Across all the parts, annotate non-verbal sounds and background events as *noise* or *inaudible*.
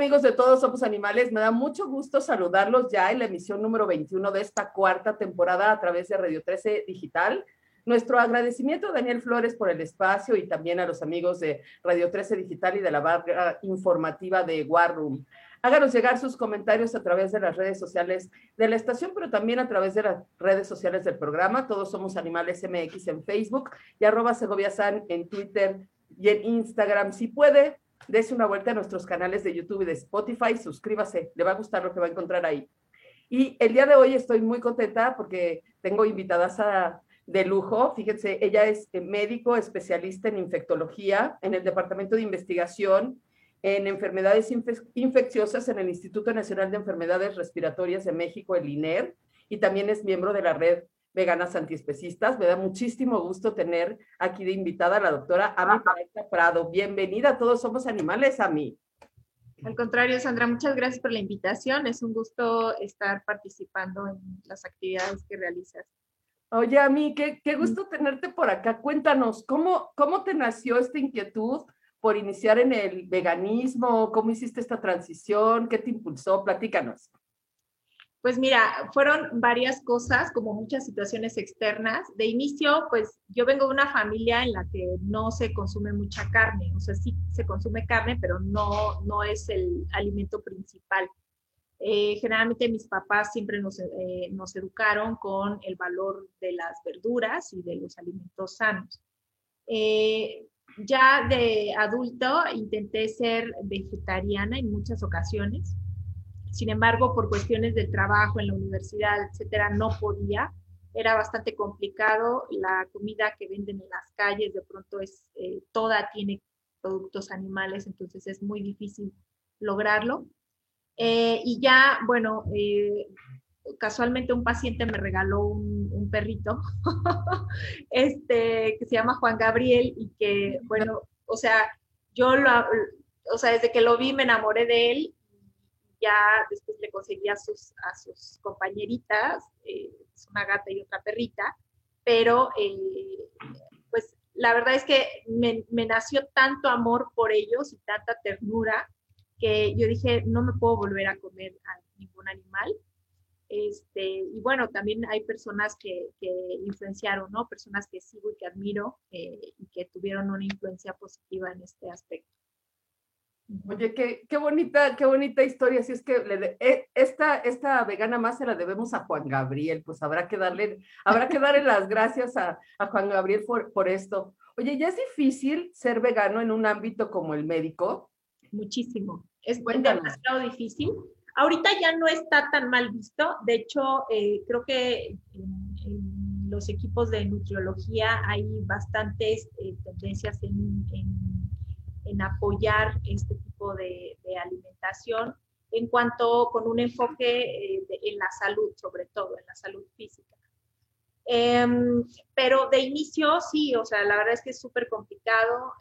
¿qué tal amigos de Todos Somos Animales? Me da mucho gusto saludarlos ya en la emisión número 21 de esta cuarta temporada a través de Radio 13 Digital. Nuestro agradecimiento a Daniel Flores por el espacio y también a los amigos de Radio 13 Digital y de la barra informativa de War Room. Háganos llegar sus comentarios a través de las redes sociales de la estación, pero también a través de las redes sociales del programa. Todos somos Animales MX en Facebook y arroba Segovia San en Twitter y en Instagram. Si puede, dése una vuelta a nuestros canales de YouTube y de Spotify, suscríbase, le va a gustar lo que va a encontrar ahí. Y el día de hoy estoy muy contenta porque tengo invitadas de lujo. Fíjense, ella es médico especialista en infectología en el Departamento de Investigación en Enfermedades Infecciosas en el Instituto Nacional de Enfermedades Respiratorias de México, el INER, y también es miembro de la red Veganas Antiespecistas. Me da muchísimo gusto tener aquí de invitada a la doctora Ami Prado. Bienvenida, todos somos animales, Ami. Al contrario, Sandra, muchas gracias por la invitación. Es un gusto estar participando en las actividades que realizas. Oye, a mí, qué, qué gusto tenerte por acá. Cuéntanos, ¿cómo, ¿cómo te nació esta inquietud por iniciar en el veganismo? ¿Cómo hiciste esta transición? ¿Qué te impulsó? Platícanos. Pues mira, fueron varias cosas, como muchas situaciones externas. De inicio, pues yo vengo de una familia en la que no se consume mucha carne, o sea, sí se consume carne, pero no, no es el alimento principal. Eh, generalmente mis papás siempre nos, eh, nos, educaron con el valor de las verduras y de los alimentos sanos. Eh, ya de adulto intenté ser vegetariana en muchas ocasiones. Sin embargo, por cuestiones del trabajo en la universidad, etcétera, no podía. Era bastante complicado. La comida que venden en las calles de pronto es toda tiene productos animales, entonces es muy difícil lograrlo. Eh, y ya, bueno, eh, casualmente un paciente me regaló un, perrito *laughs* este, que se llama Juan Gabriel y que, bueno, o sea, yo lo, o sea, desde que lo vi me enamoré de él. Ya después le conseguí a sus, a sus compañeritas, eh, una gata y otra perrita, pero pues la verdad es que me, nació tanto amor por ellos y tanta ternura que yo dije, no me puedo volver a comer a ningún animal. Este, y bueno, también hay personas que, influenciaron, ¿no? Personas que sigo y que admiro eh, y que tuvieron una influencia positiva en este aspecto. Oye, qué, qué bonita, qué bonita historia. Si es que le eh, esta, esta vegana más se la debemos a Juan Gabriel, pues habrá que darle, habrá que darle las gracias a, a Juan Gabriel por, por esto. Oye, ¿ya es difícil ser vegano en un ámbito como el médico? Muchísimo es demasiado difícil. Ahorita ya no está tan mal visto, de hecho, eh, creo que en, los equipos de nutriología hay bastantes eh, tendencias en, en, apoyar este tipo de, alimentación en cuanto con un enfoque eh, en la salud, sobre todo, en la salud física. Em, pero de inicio, sí, o sea, la verdad es que es súper complicado.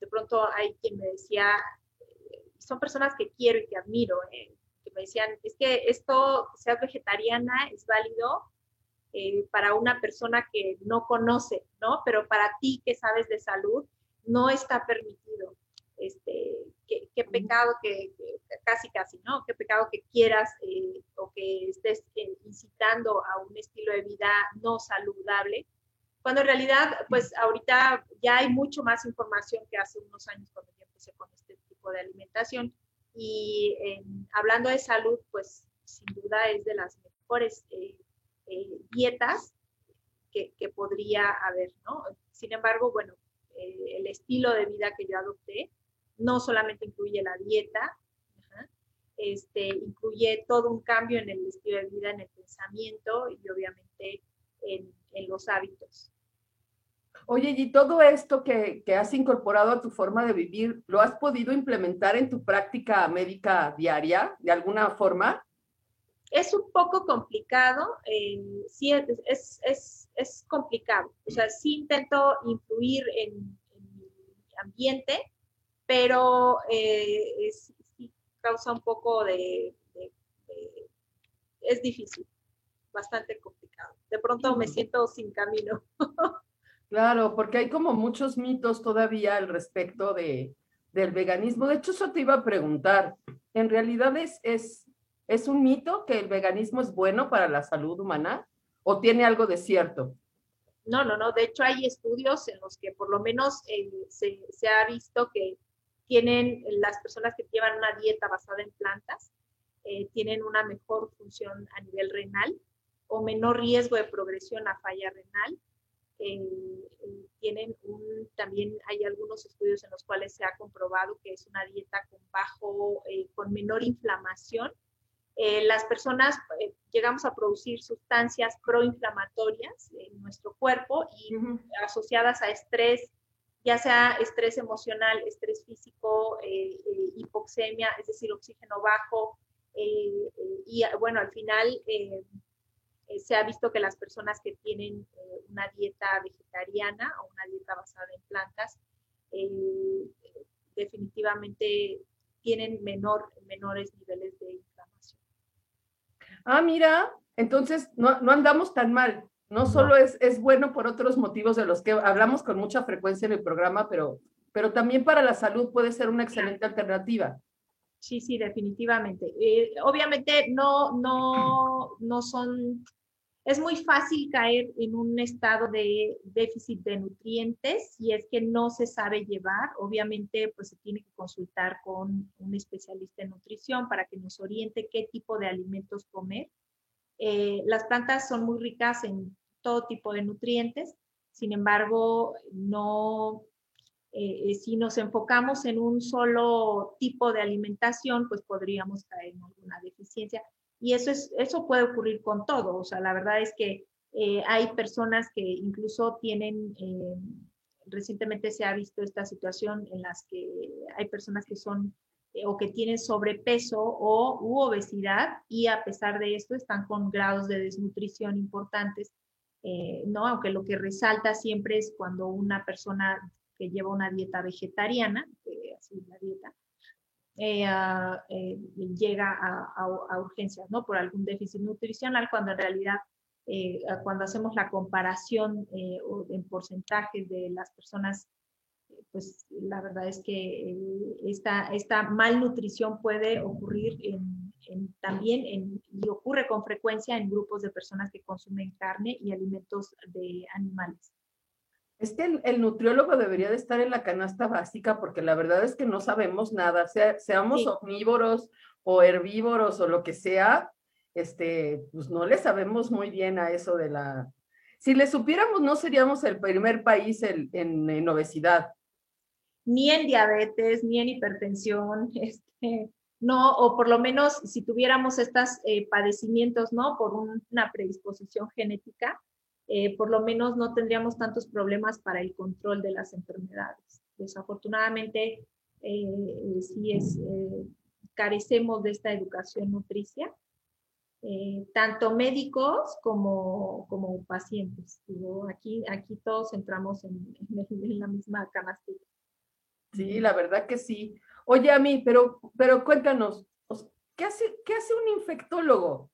de pronto hay quien me decía, son personas que quiero y que admiro, eh, que me decían, es que esto, sea vegetariana, es válido eh, para una persona que no conoce, ¿no? Pero para ti que sabes de salud, no está permitido. Este, qué, pecado que, casi, casi, ¿no? Qué pecado que quieras eh, o que estés incitando a un estilo de vida no saludable, cuando en realidad, pues ahorita ya hay mucho más información que hace unos años cuando yo empecé con este de alimentación. Y hablando de salud, pues sin duda es de las mejores eh, eh, dietas que, podría haber, ¿no? Sin embargo, bueno, el estilo de vida que yo adopté no solamente incluye la dieta, este, incluye todo un cambio en el estilo de vida, en el pensamiento y obviamente en, en los hábitos. Oye, y todo esto que, has incorporado a tu forma de vivir, ¿lo has podido implementar en tu práctica médica diaria de alguna forma? Es un poco complicado, eh, sí, es, es, complicado. O sea, sí intento influir en, mi ambiente, pero eh, sí causa un poco de, Es difícil, bastante complicado. De pronto me siento sin camino. *laughs* Claro, porque hay como muchos mitos todavía al respecto de, del veganismo. De hecho, eso te iba a preguntar. ¿En realidad es, es, es un mito que el veganismo es bueno para la salud humana o tiene algo de cierto? No, no, no. De hecho, hay estudios en los que por lo menos eh, se, se, ha visto que tienen las personas que llevan una dieta basada en plantas, eh, tienen una mejor función a nivel renal o menor riesgo de progresión a falla renal. Eh, tienen un, también hay algunos estudios en los cuales se ha comprobado que es una dieta con bajo, con menor inflamación eh, las personas eh, llegamos a producir sustancias proinflamatorias en nuestro cuerpo y asociadas a estrés, ya sea estrés emocional, estrés físico, eh, hipoxemia, es decir, oxígeno bajo. y bueno, al final se ha visto que las personas que tienen una dieta vegetariana o una dieta basada en plantas, definitivamente tienen menor, menores niveles de ah, mira, entonces no, andamos tan mal. No solo es, es bueno por otros motivos de los que hablamos con mucha frecuencia en el programa, pero, pero también para la salud puede ser una excelente alternativa. Sí, sí, definitivamente. Eh, obviamente no, no, no son es muy fácil caer en un estado de déficit de nutrientes si es que no se sabe llevar. Obviamente, pues se tiene que consultar con un especialista en nutrición para que nos oriente qué tipo de alimentos comer. Eh, las plantas son muy ricas en todo tipo de nutrientes, sin embargo, no, eh, si nos enfocamos en un solo tipo de alimentación, pues podríamos caer en alguna deficiencia. Y eso, es, eso puede ocurrir con todo. O sea, la verdad es que eh, hay personas que incluso tienen, eh, recientemente se ha visto esta situación en las que hay personas que son eh, o que tienen sobrepeso o obesidad y a pesar de esto están con grados de desnutrición importantes, ¿no? Aunque lo que resalta siempre es cuando una persona que lleva una dieta vegetariana, así la dieta, eh, eh, llega a, urgencias, ¿no? Por algún déficit nutricional, cuando en realidad, eh, cuando hacemos la comparación en porcentajes de las personas, pues la verdad es que esta, esta malnutrición puede ocurrir también en, y ocurre con frecuencia en grupos de personas que consumen carne y alimentos de animales. Es que el, nutriólogo debería de estar en la canasta básica porque la verdad es que no sabemos nada, seamos omnívoros o herbívoros o lo que sea, este, pues no le sabemos muy bien a eso de la... Si le supiéramos, no seríamos el primer país en, obesidad. Ni en diabetes, ni en hipertensión, *laughs* este, no, o por lo menos si tuviéramos estos eh, padecimientos, ¿no? Por una predisposición genética, eh, por lo menos no tendríamos tantos problemas para el control de las enfermedades. Desafortunadamente, eh, sí es, eh, carecemos de esta educación nutricia, tanto médicos como, como pacientes. aquí, aquí todos entramos en, la misma canastilla. Sí, la verdad que sí. Oye, a mí, pero, pero cuéntanos, ¿qué hace, qué hace un infectólogo?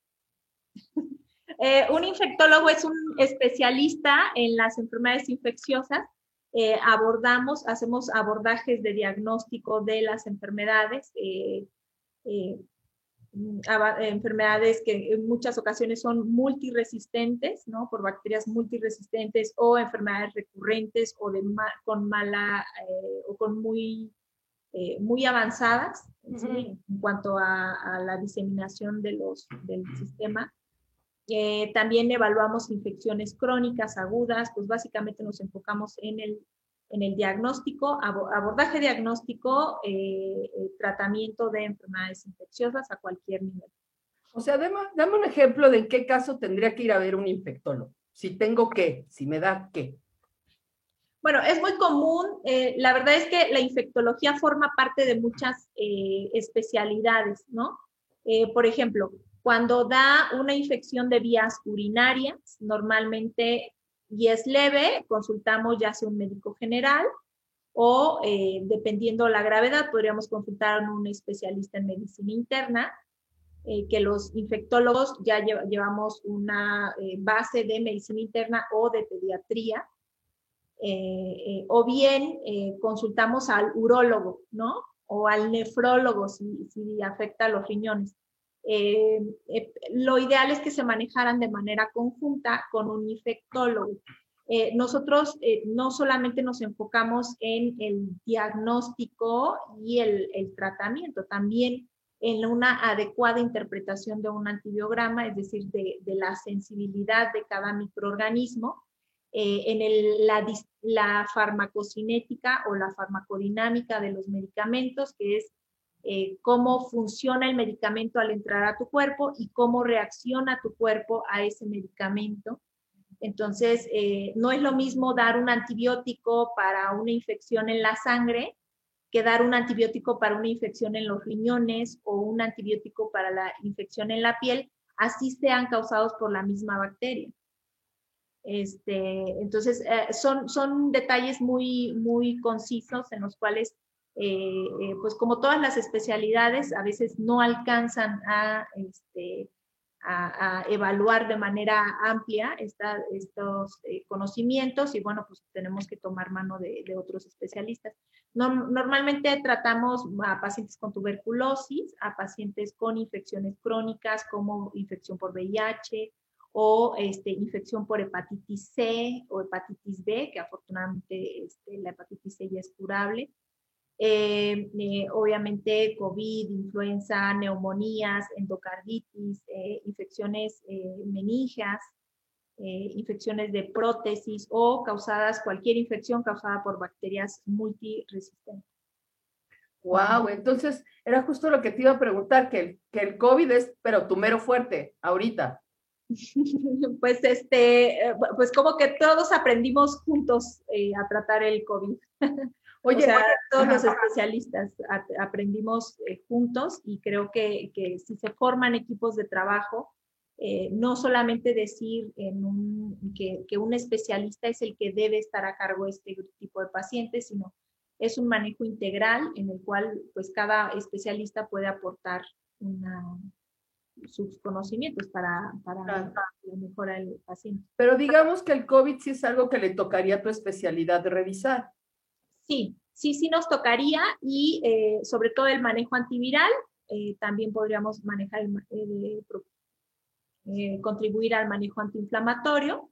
*laughs* Eh, un infectólogo es un especialista en las enfermedades infecciosas. Eh, abordamos, hacemos abordajes de diagnóstico de las enfermedades, eh, enfermedades que en muchas ocasiones son multiresistentes, ¿no? Por bacterias multiresistentes o enfermedades recurrentes o de con mala o con muy muy avanzadas en cuanto a, a, la diseminación de los, del sistema. Eh, también evaluamos infecciones crónicas, agudas, pues básicamente nos enfocamos en el, en el diagnóstico, abordaje diagnóstico, eh, tratamiento de enfermedades infecciosas a cualquier nivel. O sea, dame, un ejemplo de en qué caso tendría que ir a ver un infectólogo. Si tengo qué, si me da qué. Bueno, es muy común. Eh, la verdad es que la infectología forma parte de muchas especialidades, ¿no? por ejemplo, cuando da una infección de vías urinarias, normalmente y es leve, consultamos ya sea un médico general o eh, dependiendo la gravedad, podríamos consultar a un especialista en medicina interna, eh, que los infectólogos ya llevamos una eh, base de medicina interna o de pediatría. o bien consultamos al urólogo, ¿no? O al nefrólogo si, si afecta a los riñones. Lo ideal es que se manejaran de manera conjunta con un infectólogo. Eh, nosotros eh, no solamente nos enfocamos en el diagnóstico y el, tratamiento, también en una adecuada interpretación de un antibiograma, es decir, de, la sensibilidad de cada microorganismo, eh, en la, farmacocinética o la farmacodinámica de los medicamentos, que es cómo funciona el medicamento al entrar a tu cuerpo y cómo reacciona tu cuerpo a ese medicamento entonces, eh, no es lo mismo dar un antibiótico para una infección en la sangre que dar un antibiótico para una infección en los riñones o un antibiótico para la infección en la piel, así sean causados por la misma bacteria. Este, entonces, eh, son, son detalles muy, muy concisos en los cuales, eh, pues como todas las especialidades, a veces no alcanzan a este, evaluar de manera amplia estos eh, conocimientos y bueno, pues tenemos que tomar mano de, otros especialistas. normalmente tratamos a pacientes con tuberculosis, a pacientes con infecciones crónicas como infección por VIH o este, infección por hepatitis C o hepatitis B, que afortunadamente este, la hepatitis C ya es curable eh, eh, obviamente COVID, influenza, neumonías, endocarditis, eh, infecciones meningias, infecciones de prótesis o causadas, cualquier infección causada por bacterias multiresistentes. Wow, entonces era justo lo que te iba a preguntar, que el, que el COVID es, pero tu mero fuerte, ahorita. *laughs* pues este, pues como que todos aprendimos juntos a tratar el COVID. *laughs* Oye, todos los especialistas aprendimos eh, juntos y creo que, si se forman equipos de trabajo, eh, no solamente decir que, un especialista es el que debe estar a cargo de este tipo de pacientes, sino es un manejo integral en el cual pues cada especialista puede aportar sus conocimientos para, para la mejora del paciente. Pero digamos que el COVID sí es algo que le tocaría a tu especialidad revisar. Sí, sí, sí nos tocaría y eh, sobre todo el manejo antiviral, eh, también podríamos manejar, eh, contribuir al manejo antiinflamatorio,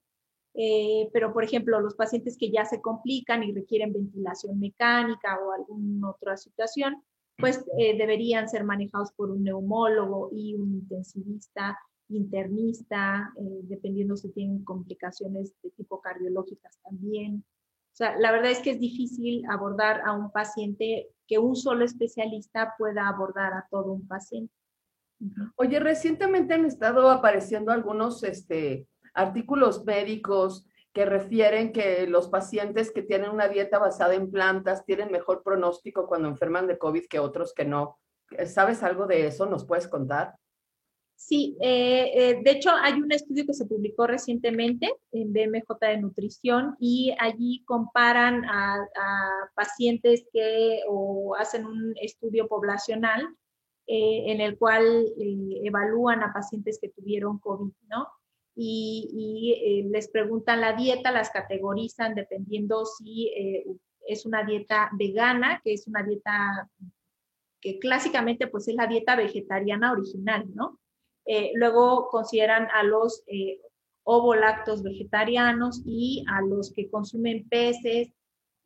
pero por ejemplo, los pacientes que ya se complican y requieren ventilación mecánica o alguna otra situación, pues deberían ser manejados por un neumólogo y un intensivista, internista, dependiendo si tienen complicaciones de tipo cardiológicas también. O sea, la verdad es que es difícil abordar a un paciente que un solo especialista pueda abordar a todo un paciente. Oye, recientemente han estado apareciendo algunos este, artículos médicos que refieren que los pacientes que tienen una dieta basada en plantas tienen mejor pronóstico cuando enferman de COVID que otros que no. ¿Sabes algo de eso? ¿Nos puedes contar? Sí, eh, eh, de hecho hay un estudio que se publicó recientemente en BMJ de Nutrición y allí comparan a, pacientes que o hacen un estudio poblacional eh, en el cual evalúan a pacientes que tuvieron COVID, ¿no? Y, les preguntan la dieta, las categorizan dependiendo si es una dieta vegana, que es una dieta que clásicamente pues es la dieta vegetariana original, ¿no? Eh, luego consideran a los eh, ovolactos vegetarianos y a los que consumen peces.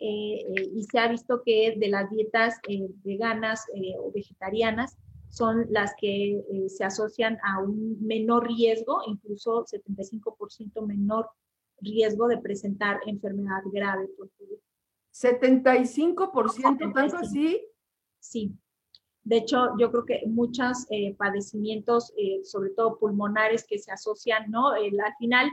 Eh, y se ha visto que de las dietas veganas o vegetarianas son las que se asocian a un menor riesgo, incluso 75% menor riesgo de presentar enfermedad grave por COVID. 75%, tanto así. Sí, de hecho, yo creo que muchos eh, padecimientos, eh, sobre todo pulmonares, que se asocian, ¿no? al final,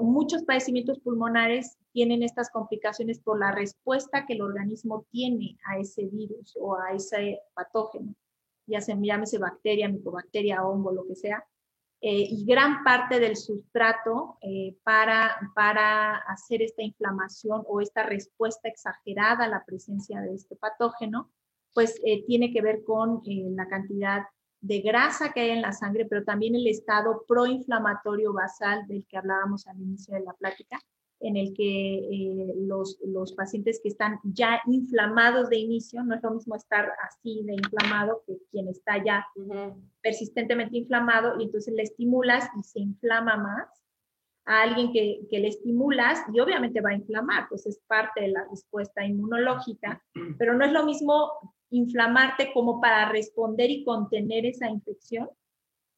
muchos padecimientos pulmonares tienen estas complicaciones por la respuesta que el organismo tiene a ese virus o a ese patógeno, ya se llámese bacteria, micobacteria, hongo, lo que sea. Eh, y gran parte del sustrato para, para hacer esta inflamación o esta respuesta exagerada a la presencia de este patógeno pues eh, tiene que ver con eh, la cantidad de grasa que hay en la sangre, pero también el estado proinflamatorio basal del que hablábamos al inicio de la plática, en el que eh, los, los, pacientes que están ya inflamados de inicio, no es lo mismo estar así de inflamado que quien está ya persistentemente inflamado y entonces le estimulas y se inflama más a alguien que, que, le estimulas y obviamente va a inflamar, pues es parte de la respuesta inmunológica, pero no es lo mismo inflamarte como para responder y contener esa infección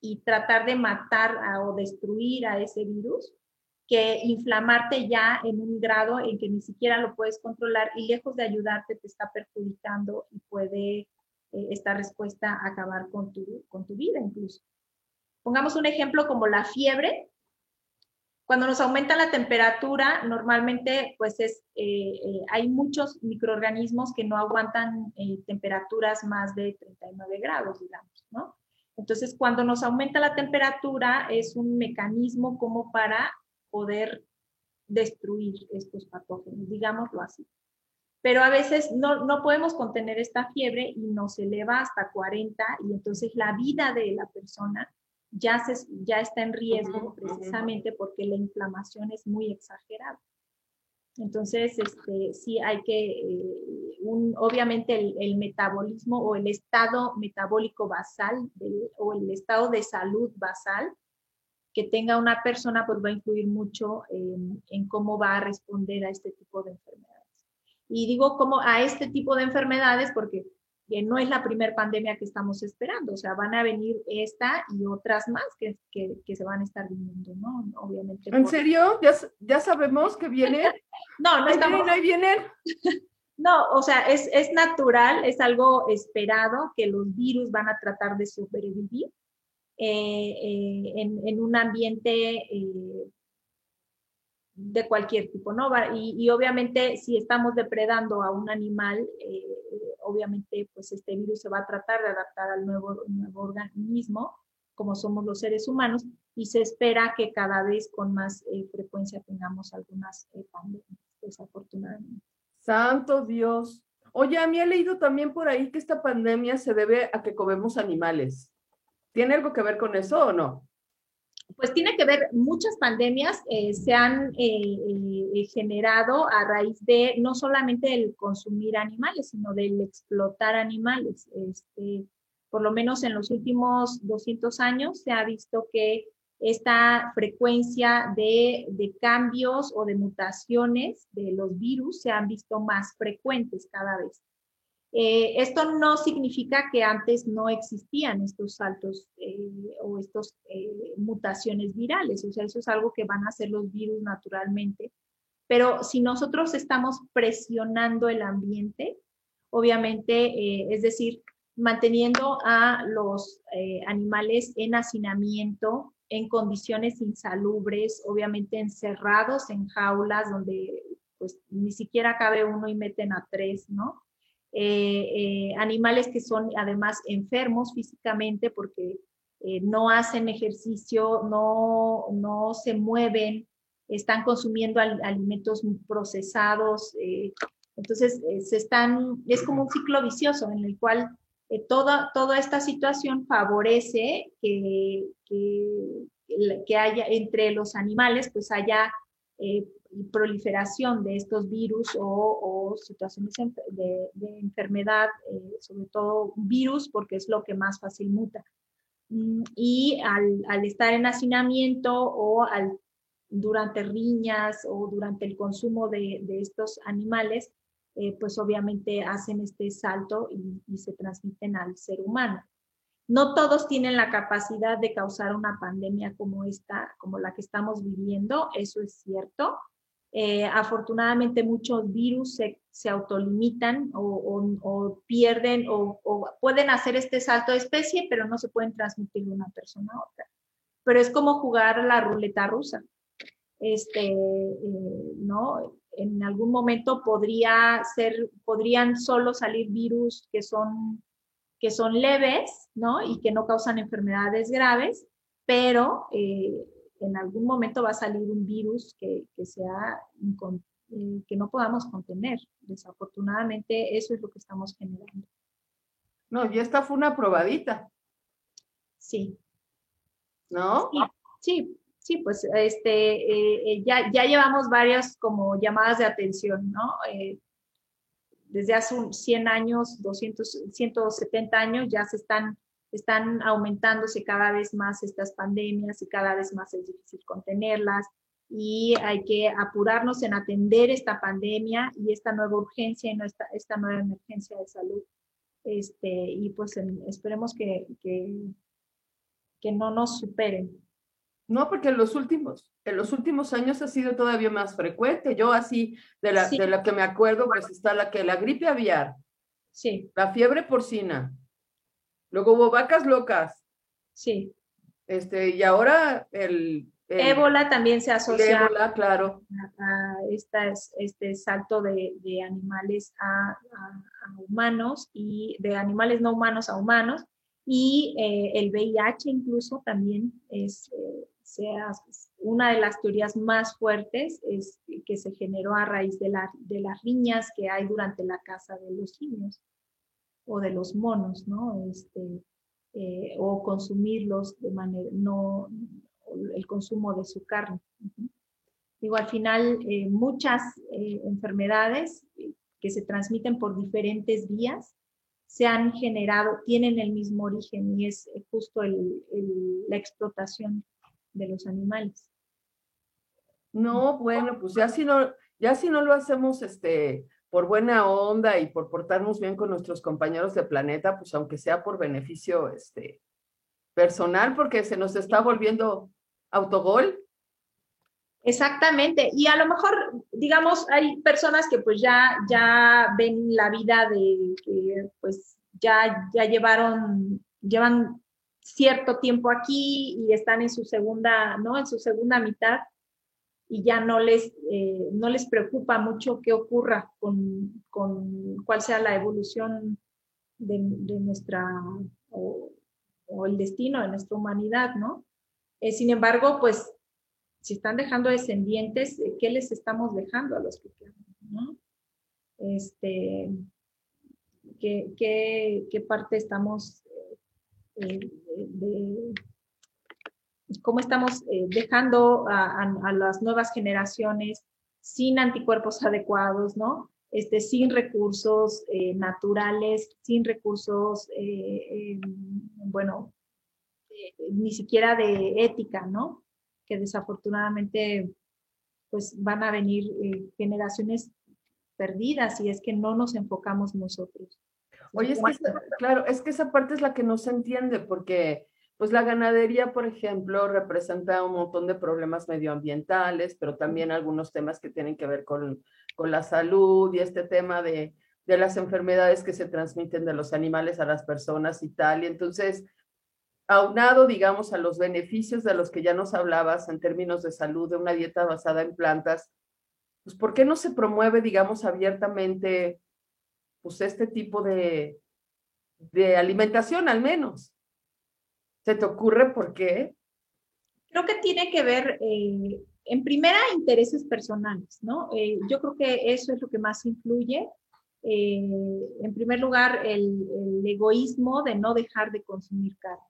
y tratar de matar o destruir a ese virus que inflamarte ya en un grado en que ni siquiera lo puedes controlar y lejos de ayudarte te está perjudicando y puede eh, esta respuesta acabar con tu, con tu vida incluso. Pongamos un ejemplo como la fiebre. Cuando nos aumenta la temperatura, normalmente pues es, eh, eh, hay muchos microorganismos que no aguantan temperaturas más de 39 grados, digamos, ¿no? Entonces, cuando nos aumenta la temperatura, es un mecanismo como para poder destruir estos patógenos, digámoslo así. Pero a veces no, no podemos contener esta fiebre y nos eleva hasta 40 y entonces la vida de la persona ya, se, ya está en riesgo precisamente porque la inflamación es muy exagerada. Entonces, este, sí hay que, eh, un, obviamente el, metabolismo o el estado metabólico basal o el estado de salud basal que tenga una persona, pues va a influir mucho en, cómo va a responder a este tipo de enfermedades. Y digo como a este tipo de enfermedades porque no es la primera pandemia que estamos esperando, o sea, van a venir esta y otras más que, que, se van a estar viniendo, ¿no? Obviamente. ¿En serio? ¿Ya, ¿Ya sabemos que viene? *laughs* no, no estamos... Ahí vienen. *laughs* No, o sea, es, es natural, es algo esperado que los virus van a tratar de sobrevivir eh, eh, en, un ambiente eh, de cualquier tipo, ¿no? Y, obviamente si estamos depredando a un animal, obviamente pues este virus se va a tratar de adaptar al nuevo, nuevo organismo, como somos los seres humanos, y se espera que cada vez con más frecuencia tengamos algunas pandemias, desafortunadamente. Santo Dios. Oye, a mí he leído también por ahí que esta pandemia se debe a que comemos animales. ¿Tiene algo que ver con eso o no? Pues tiene que ver, muchas pandemias eh, se han eh, eh, generado a raíz de no solamente el consumir animales, sino del explotar animales. Este, por lo menos en los últimos 200 años se ha visto que esta frecuencia de, de, cambios o de mutaciones de los virus se han visto más frecuentes cada vez. Eh, esto no significa que antes no existían estos saltos eh, o estas eh, mutaciones virales, o sea, eso es algo que van a hacer los virus naturalmente. Pero si nosotros estamos presionando el ambiente, obviamente, es decir, manteniendo a los animales en hacinamiento, en condiciones insalubres, obviamente encerrados en jaulas donde pues ni siquiera cabe uno y meten a tres, ¿no? Eh, eh, animales que son además enfermos físicamente porque eh, no hacen ejercicio, no, no se mueven, están consumiendo alimentos procesados. entonces, se están, es como un ciclo vicioso en el cual toda, toda esta situación favorece que, que, que, haya entre los animales, pues haya proliferación de estos virus o, situaciones de, enfermedad, eh, sobre todo virus, porque es lo que más fácil muta. Mm, y al, estar en hacinamiento o al, durante riñas o durante el consumo de, estos animales, eh, pues obviamente hacen este salto y, y se transmiten al ser humano. No todos tienen la capacidad de causar una pandemia como esta, como la que estamos viviendo, eso es cierto, eh, afortunadamente muchos virus se, autolimitan o, pierden o, pueden hacer este salto de especie, pero no se pueden transmitir de una persona a otra. Pero es como jugar la ruleta rusa. Este, eh, ¿no? En algún momento podría ser, podrían solo salir virus que son, que son leves, ¿no? Y que no causan enfermedades graves, pero eh, en algún momento va a salir un virus que, sea eh, que no podamos contener. Desafortunadamente, eso es lo que estamos generando. No, y esta fue una probadita. Sí. ¿No? Sí, sí, pues este, ya, ya llevamos varias como llamadas de atención, ¿no? desde hace 100 años, 200, 170 años, ya se están, están aumentándose cada vez más estas pandemias y cada vez más es difícil contenerlas y hay que apurarnos en atender esta pandemia y esta nueva urgencia y esta, esta nueva emergencia de salud. Este, y pues esperemos que, que, que no nos superen. No, porque en los últimos, en los últimos años ha sido todavía más frecuente. Yo así, de la, de la que me acuerdo, pues está la que la gripe aviar. Sí. La fiebre porcina. Luego hubo vacas locas. Sí. Este, y ahora el, ébola también se asocia ébola, claro. a, este salto de, de animales a, a, humanos y de animales no humanos a humanos. Y eh, el VIH incluso también es, eh, sea una de las teorías más fuertes es que se generó a raíz de, la, de las riñas que hay durante la caza de los niños o de los monos, ¿no? Este, eh, o consumirlos de manera, no, el consumo de su carne. Digo, al final, eh, muchas eh, enfermedades que se transmiten por diferentes vías se han generado, tienen el mismo origen y es justo el, la explotación de los animales. No, bueno, pues ya si no, ya si no lo hacemos este, por buena onda y por portarnos bien con nuestros compañeros de planeta, pues aunque sea por beneficio este, personal, porque se nos está volviendo autogol. Exactamente, y a lo mejor, digamos, hay personas que pues ya, ya ven la vida de que pues ya, ya llevaron, llevan cierto tiempo aquí y están en su segunda, ¿no? En su segunda mitad y ya no les, eh, no les preocupa mucho qué ocurra con, con cuál sea la evolución de, nuestra, o, el destino de nuestra humanidad, ¿no? Eh, sin embargo, pues, si están dejando descendientes, eh, ¿qué les estamos dejando a los que quedan, ¿no? Este, ¿qué, qué, qué parte estamos de, cómo estamos eh, dejando a, las nuevas generaciones sin anticuerpos adecuados, ¿no? Este, sin recursos eh, naturales, sin recursos, eh, bueno, ni siquiera de ética, ¿no? Que desafortunadamente, pues van a venir generaciones perdidas y es que no nos enfocamos nosotros. Oye, es que, claro, es que esa parte es la que no se entiende porque pues la ganadería, por ejemplo, representa un montón de problemas medioambientales, pero también algunos temas que tienen que ver con, con la salud y este tema de, de, las enfermedades que se transmiten de los animales a las personas y tal. Y entonces, aunado, digamos, a los beneficios de los que ya nos hablabas en términos de salud, de una dieta basada en plantas, pues ¿por qué no se promueve, digamos, abiertamente pues este tipo de, de alimentación al menos. ¿Se te ocurre por qué? Creo que tiene que ver, eh, en primera, intereses personales, ¿no? Eh, yo creo que eso es lo que más influye. Eh, en primer lugar, el, el, egoísmo de no dejar de consumir carne.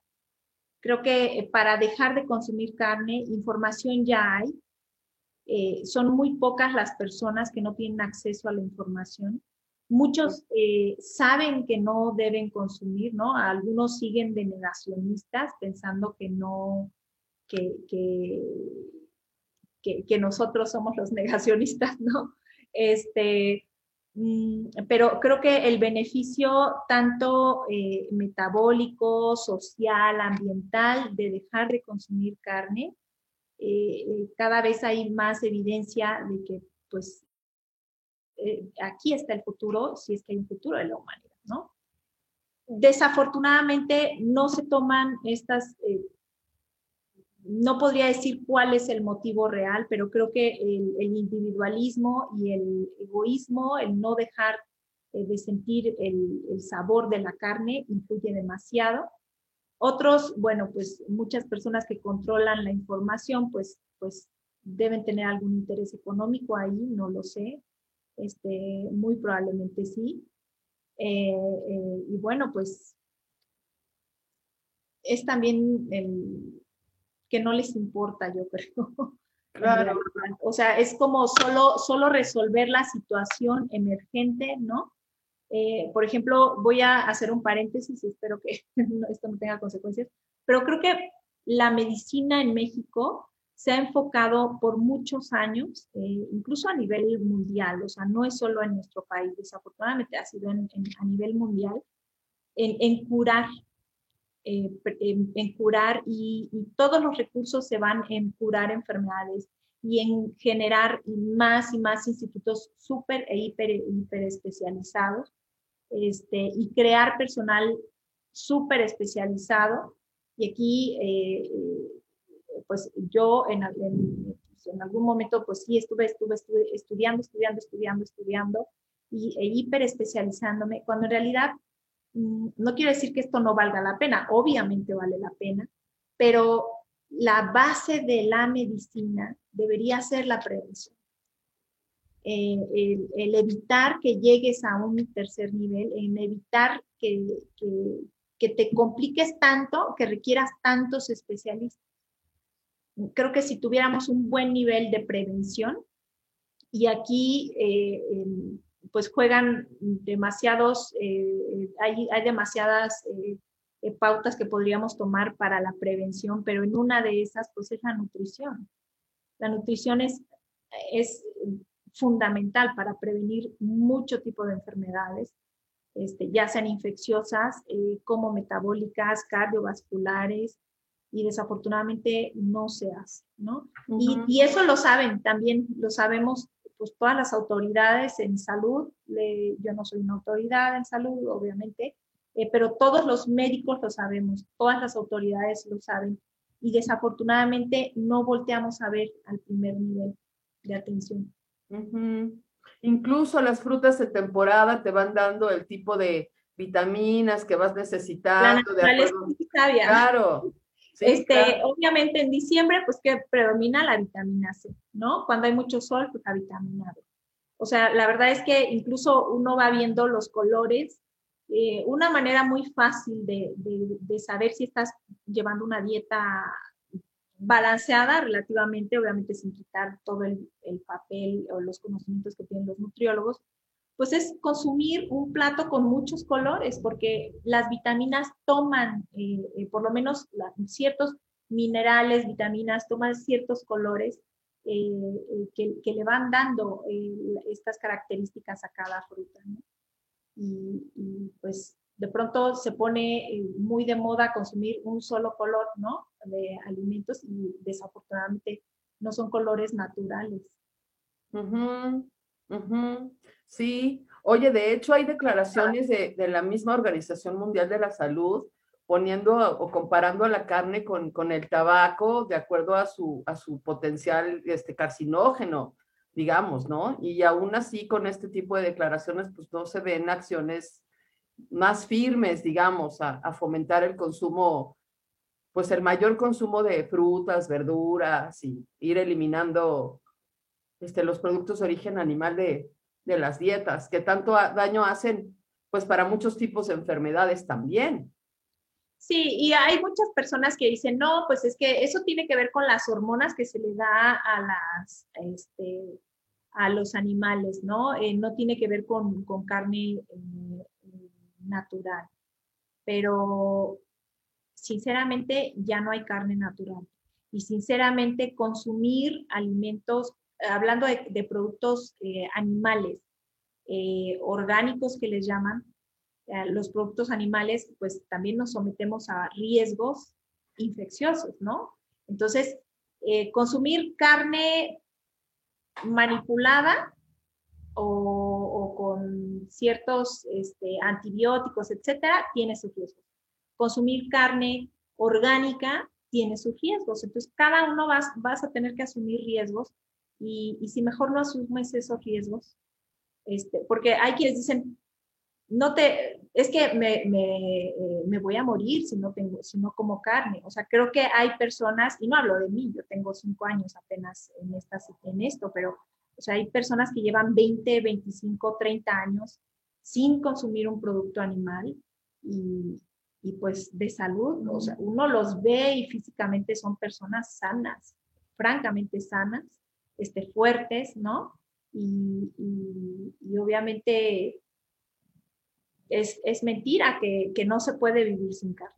Creo que para dejar de consumir carne, información ya hay. son muy pocas las personas que no tienen acceso a la información. Muchos eh, saben que no deben consumir, ¿no? Algunos siguen de negacionistas pensando que no, que, que, nosotros somos los negacionistas, ¿no? Este, mm, pero creo que el beneficio tanto eh, metabólico, social, ambiental de dejar de consumir carne, eh, cada vez hay más evidencia de que pues eh, aquí está el futuro, si es que hay un futuro de la humanidad, ¿no? Desafortunadamente no se toman estas, eh, no podría decir cuál es el motivo real, pero creo que el, individualismo y el egoísmo, el no dejar eh, de sentir el, el sabor de la carne, influye demasiado. Otros, bueno, pues muchas personas que controlan la información, pues, pues deben tener algún interés económico ahí, no lo sé, este, muy probablemente sí. Eh, eh, y bueno, pues es también el, que no les importa, yo creo. *laughs* Claro. O sea, es como solo, solo resolver la situación emergente, ¿no? Eh, por ejemplo, voy a hacer un paréntesis, espero que *laughs* esto no tenga consecuencias, pero creo que la medicina en México se ha enfocado por muchos años, eh, incluso a nivel mundial, o sea, no es solo en nuestro país, desafortunadamente ha sido a nivel mundial, en, curar, eh, en, curar y, todos los recursos se van en curar enfermedades y en generar más y más institutos súper e hiper, hiper especializados este, y crear personal súper especializado. Y aquí, eh, pues yo en, pues, en, algún momento, pues sí, estuve, estuve, estuve estudiando, estudiando, estudiando, estudiando y, e hiper especializándome, cuando en realidad mm, no quiero decir que esto no valga la pena, obviamente vale la pena, pero la base de la medicina debería ser la prevención. Eh, el, evitar que llegues a un tercer nivel, en evitar que, que, te compliques tanto, que requieras tantos especialistas. Creo que si tuviéramos un buen nivel de prevención, y aquí eh, pues juegan demasiados, eh, hay, hay, demasiadas pautas que podríamos tomar para la prevención, pero en una de esas pues es la nutrición. La nutrición es, es fundamental para prevenir mucho tipo de enfermedades, este, ya sean infecciosas eh, como metabólicas, cardiovasculares, y desafortunadamente no se hace, ¿no? y, eso lo saben, también lo sabemos pues todas las autoridades en salud, yo no soy una autoridad en salud, obviamente, eh, pero todos los médicos lo sabemos, todas las autoridades lo saben, y desafortunadamente no volteamos a ver al primer nivel de atención. Incluso las frutas de temporada te van dando el tipo de vitaminas que vas necesitando. de acuerdo. Claro. Este, Obviamente en diciembre, pues que predomina la vitamina C, ¿no? Cuando hay mucho sol, pues la vitamina D. O sea, la verdad es que incluso uno va viendo los colores. Eh, una manera muy fácil de, de saber si estás llevando una dieta balanceada relativamente, obviamente sin quitar todo el, papel o los conocimientos que tienen los nutriólogos, pues es consumir un plato con muchos colores, porque las vitaminas toman, eh, eh, por lo menos ciertos minerales, vitaminas, toman ciertos colores eh, que, le van dando estas características a cada fruta. Y, pues de pronto se pone muy de moda consumir un solo color, ¿no? De alimentos y desafortunadamente no son colores naturales. Sí, oye, de hecho hay declaraciones de, la misma Organización Mundial de la Salud poniendo o comparando la carne con, con, el tabaco de acuerdo a su, a su potencial este, carcinógeno, digamos, ¿no? Y aún así con este tipo de declaraciones pues no se ven acciones más firmes, digamos, a, fomentar el consumo, pues el mayor consumo de frutas, verduras y ir eliminando este, los productos de origen animal de, las dietas, que tanto daño hacen, pues para muchos tipos de enfermedades también. Sí, y hay muchas personas que dicen, no, pues es que eso tiene que ver con las hormonas que se le da a las, este, a los animales, ¿no? Eh, no tiene que ver con, con carne eh, natural. Pero sinceramente ya no hay carne natural. Y sinceramente consumir alimentos, hablando de, productos eh, animales, eh, orgánicos que les llaman, eh, los productos animales, pues también nos sometemos a riesgos infecciosos, ¿no? Entonces, consumir carne manipulada o, con ciertos este, antibióticos, etcétera, tiene sus riesgos. Consumir carne orgánica tiene sus riesgos. Entonces, cada uno vas, vas a tener que asumir riesgos y, y, si mejor no asumes esos riesgos, este, porque hay quienes dicen, no te, es que me, me, eh, me, voy a morir si no, tengo, si no como carne. O sea, creo que hay personas, y no hablo de mí, yo tengo cinco años apenas en, esta, en esto, pero o sea, hay personas que llevan 20, 25, 30 años sin consumir un producto animal y, y pues de salud, o sea, uno los ve y físicamente son personas sanas, francamente sanas, este, fuertes, ¿no? Y, obviamente es, mentira que, no se puede vivir sin carne.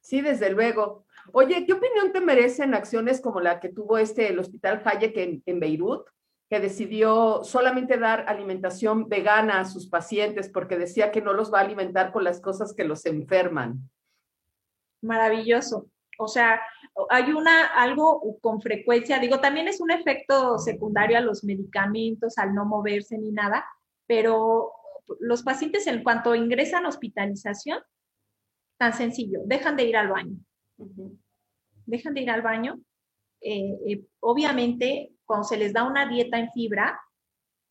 Sí, desde luego. Oye, ¿qué opinión te merecen acciones como la que tuvo este, el Hospital Hayek en, en Beirut, que decidió solamente dar alimentación vegana a sus pacientes porque decía que no los va a alimentar con las cosas que los enferman. Maravilloso. O sea, hay una algo con frecuencia, digo, también es un efecto secundario a los medicamentos, al no moverse ni nada, pero los pacientes en cuanto ingresan a hospitalización, tan sencillo, dejan de ir al baño. Dejan de ir al baño. Eh, eh, obviamente cuando se les da una dieta en fibra,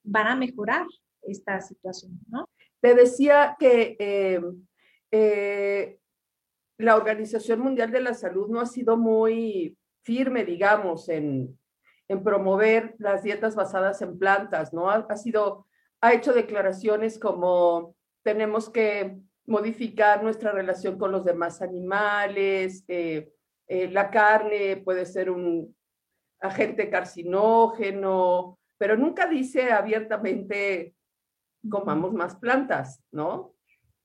van a mejorar esta situación, ¿no? Te decía que eh, eh, la Organización Mundial de la Salud no ha sido muy firme, digamos, en, promover las dietas basadas en plantas, ¿no? Ha, sido, ha hecho declaraciones como tenemos que modificar nuestra relación con los demás animales, eh, la carne puede ser un, agente carcinógeno, pero nunca dice abiertamente comamos más plantas, ¿no?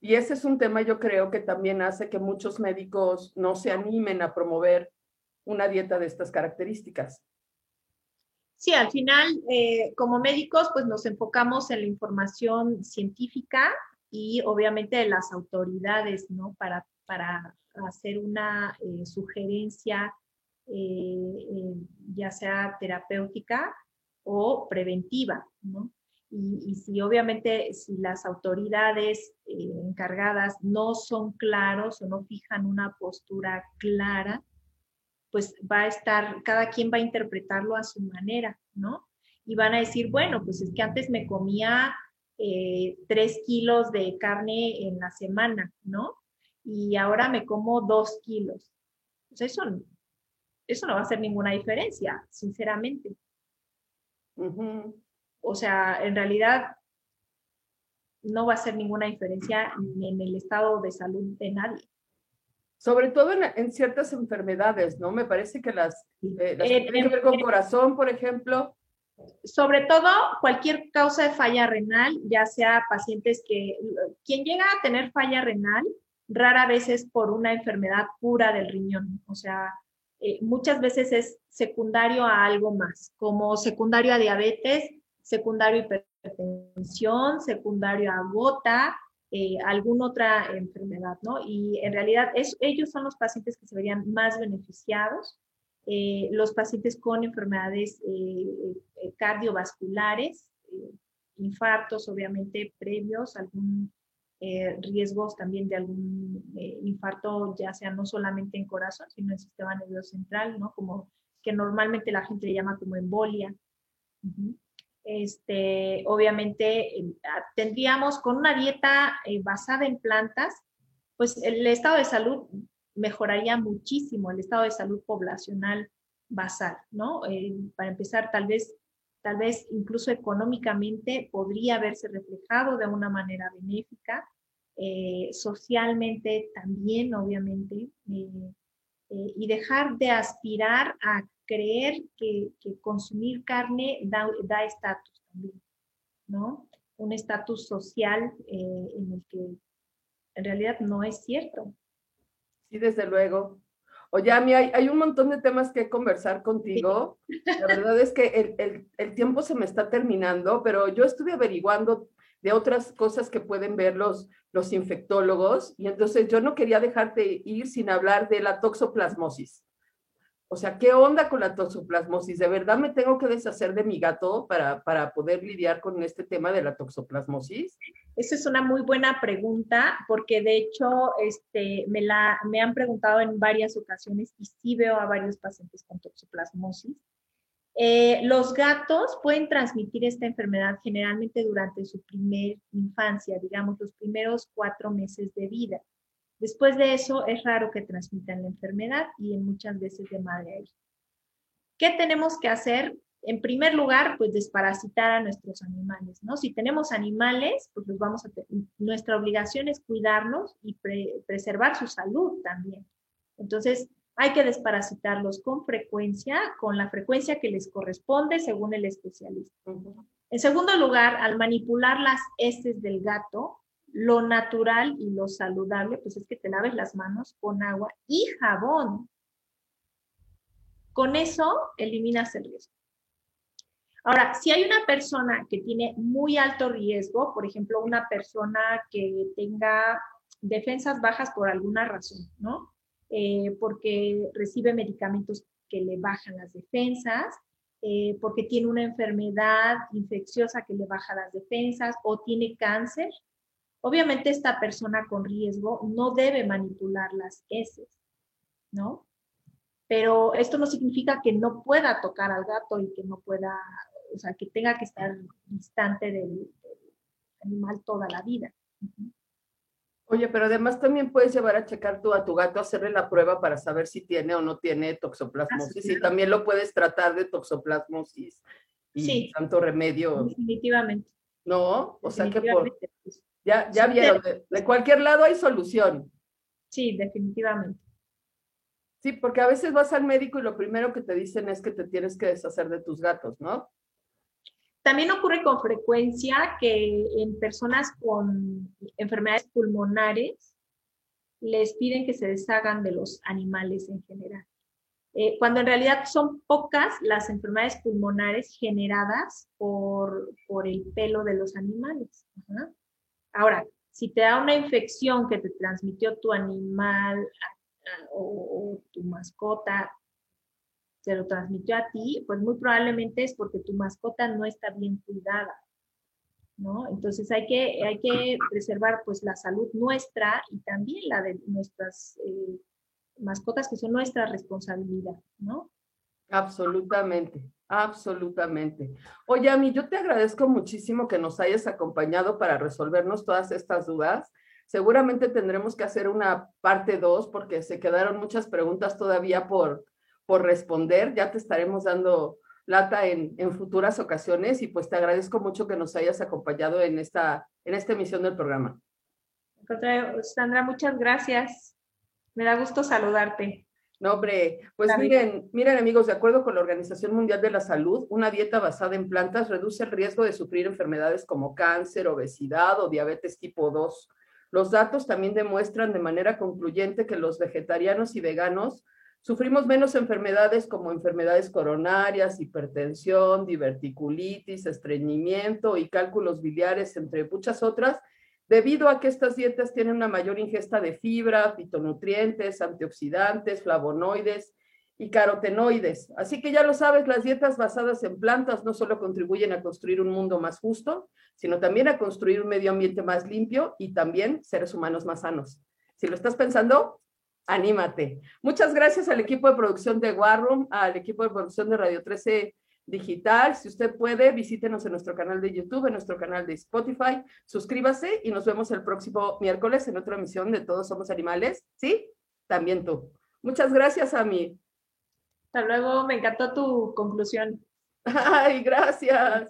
Y ese es un tema yo creo que también hace que muchos médicos no se animen a promover una dieta de estas características. Sí, al final, eh, como médicos, pues nos enfocamos en la información científica y obviamente de las autoridades, ¿no? Para, para hacer una eh, sugerencia eh, ya sea terapéutica o preventiva, ¿no? Y, si obviamente si las autoridades eh, encargadas no son claros o no fijan una postura clara, pues va a estar, cada quien va a interpretarlo a su manera, ¿no? Y van a decir, bueno, pues es que antes me comía tres kilos de carne en la semana, ¿no? Y ahora me como dos kilos. Pues eso eso no va a hacer ninguna diferencia, sinceramente. O sea, en realidad no va a hacer ninguna diferencia en el estado de salud de nadie. Sobre todo en, ciertas enfermedades, ¿no? Me parece que las, eh, que tienen que ver con corazón, por ejemplo. Sobre todo cualquier causa de falla renal, ya sea pacientes que, quien llega a tener falla renal, rara vez es por una enfermedad pura del riñón, o sea, eh, muchas veces es secundario a algo más, como secundario a diabetes, secundario hipertensión, secundario a gota, eh, alguna otra enfermedad, ¿no? Y en realidad es, ellos son los pacientes que se verían más beneficiados, eh, los pacientes con enfermedades cardiovasculares, infartos obviamente previos, algún eh, riesgos también de algún eh, infarto, ya sea no solamente en corazón, sino en sistema nervioso central, ¿no? Como que normalmente la gente le llama como embolia. Este, obviamente ah, tendríamos con una dieta eh, basada en plantas, pues el estado de salud mejoraría muchísimo, el estado de salud poblacional basal, ¿no? para empezar, tal vez, tal vez incluso económicamente podría verse reflejado de una manera benéfica eh, socialmente también, obviamente, eh, eh, y dejar de aspirar a creer que, consumir carne da estatus también, ¿no? Un estatus social en el que en realidad no es cierto. Sí, desde luego. Oye, a mí hay, un montón de temas que conversar contigo. La verdad es que el, el, el, tiempo se me está terminando, pero yo estuve averiguando de otras cosas que pueden ver los, los infectólogos. Y entonces yo no quería dejarte ir sin hablar de la toxoplasmosis. O sea, ¿qué onda con la toxoplasmosis? ¿De verdad me tengo que deshacer de mi gato para, para poder lidiar con este tema de la toxoplasmosis? Esa es una muy buena pregunta, porque de hecho este, me, la, me han preguntado en varias ocasiones y sí veo a varios pacientes con toxoplasmosis. Eh, los gatos pueden transmitir esta enfermedad generalmente durante su primer infancia, digamos los primeros cuatro meses de vida. Después de eso es raro que transmitan la enfermedad y en muchas veces de madre a hija. ¿Qué tenemos que hacer? en primer lugar, pues desparasitar a nuestros animales, ¿no? Si tenemos animales, pues los vamos a nuestra obligación es cuidarlos y preservar su salud también. Entonces, hay que desparasitarlos con frecuencia, con la frecuencia que les corresponde según el especialista. En segundo lugar, al manipular las heces del gato, lo natural y lo saludable, pues es que te laves las manos con agua y jabón. Con eso eliminas el riesgo. Ahora, si hay una persona que tiene muy alto riesgo, por ejemplo, una persona que tenga defensas bajas por alguna razón, ¿no? Eh, porque recibe medicamentos que le bajan las defensas, eh, porque tiene una enfermedad infecciosa que le baja las defensas o tiene cáncer. Obviamente esta persona con riesgo no debe manipular las heces, ¿no? Pero esto no significa que no pueda tocar al gato y que no pueda o sea, que tenga que estar distante del, animal toda la vida. Oye, pero además también puedes llevar a checar tú a tu gato, hacerle la prueba para saber si tiene o no tiene toxoplasmosis. y también lo puedes tratar de toxoplasmosis y tanto remedio. Definitivamente. No, o sea que por, ya, ya vieron, de, cualquier lado hay solución. Sí, definitivamente. Sí, porque a veces vas al médico y lo primero que te dicen es que te tienes que deshacer de tus gatos, ¿no? También ocurre con frecuencia que en personas con enfermedades pulmonares les piden que se deshagan de los animales en general. Eh, cuando en realidad son pocas las enfermedades pulmonares generadas por, por el pelo de los animales. Ahora, si te da una infección que te transmitió tu animal o, o tu mascota se lo transmitió a ti, pues muy probablemente es porque tu mascota no está bien cuidada, ¿no? Entonces hay que, hay que preservar pues la salud nuestra y también la de nuestras eh, mascotas que son nuestra responsabilidad, ¿no? Absolutamente, absolutamente. Oye, a mí yo te agradezco muchísimo que nos hayas acompañado para resolvernos todas estas dudas. Seguramente tendremos que hacer una parte dos porque se quedaron muchas preguntas todavía por, por responder. Ya te estaremos dando lata en, en, futuras ocasiones y pues te agradezco mucho que nos hayas acompañado en esta, en esta emisión del programa. Sandra, muchas gracias. Me da gusto saludarte. No, hombre, pues miren, miren amigos, de acuerdo con la Organización Mundial de la Salud, una dieta basada en plantas reduce el riesgo de sufrir enfermedades como cáncer, obesidad o diabetes tipo 2. Los datos también demuestran de manera concluyente que los vegetarianos y veganos Sufrimos menos enfermedades como enfermedades coronarias, hipertensión, diverticulitis, estreñimiento y cálculos biliares, entre muchas otras, debido a que estas dietas tienen una mayor ingesta de fibra, fitonutrientes, antioxidantes, flavonoides y carotenoides. Así que ya lo sabes, las dietas basadas en plantas no solo contribuyen a construir un mundo más justo, sino también a construir un medio ambiente más limpio y también seres humanos más sanos. Si lo estás pensando, anímate. Muchas gracias al equipo de producción de War Room, al equipo de producción de Radio 13 Digital. Si usted puede, visítenos en nuestro canal de YouTube, en nuestro canal de Spotify. Suscríbase y nos vemos el próximo miércoles en otra emisión de Todos Somos Animales. ¿Sí? También tú. Muchas gracias a mí. Hasta luego, me encantó tu conclusión. *laughs* Ay, gracias.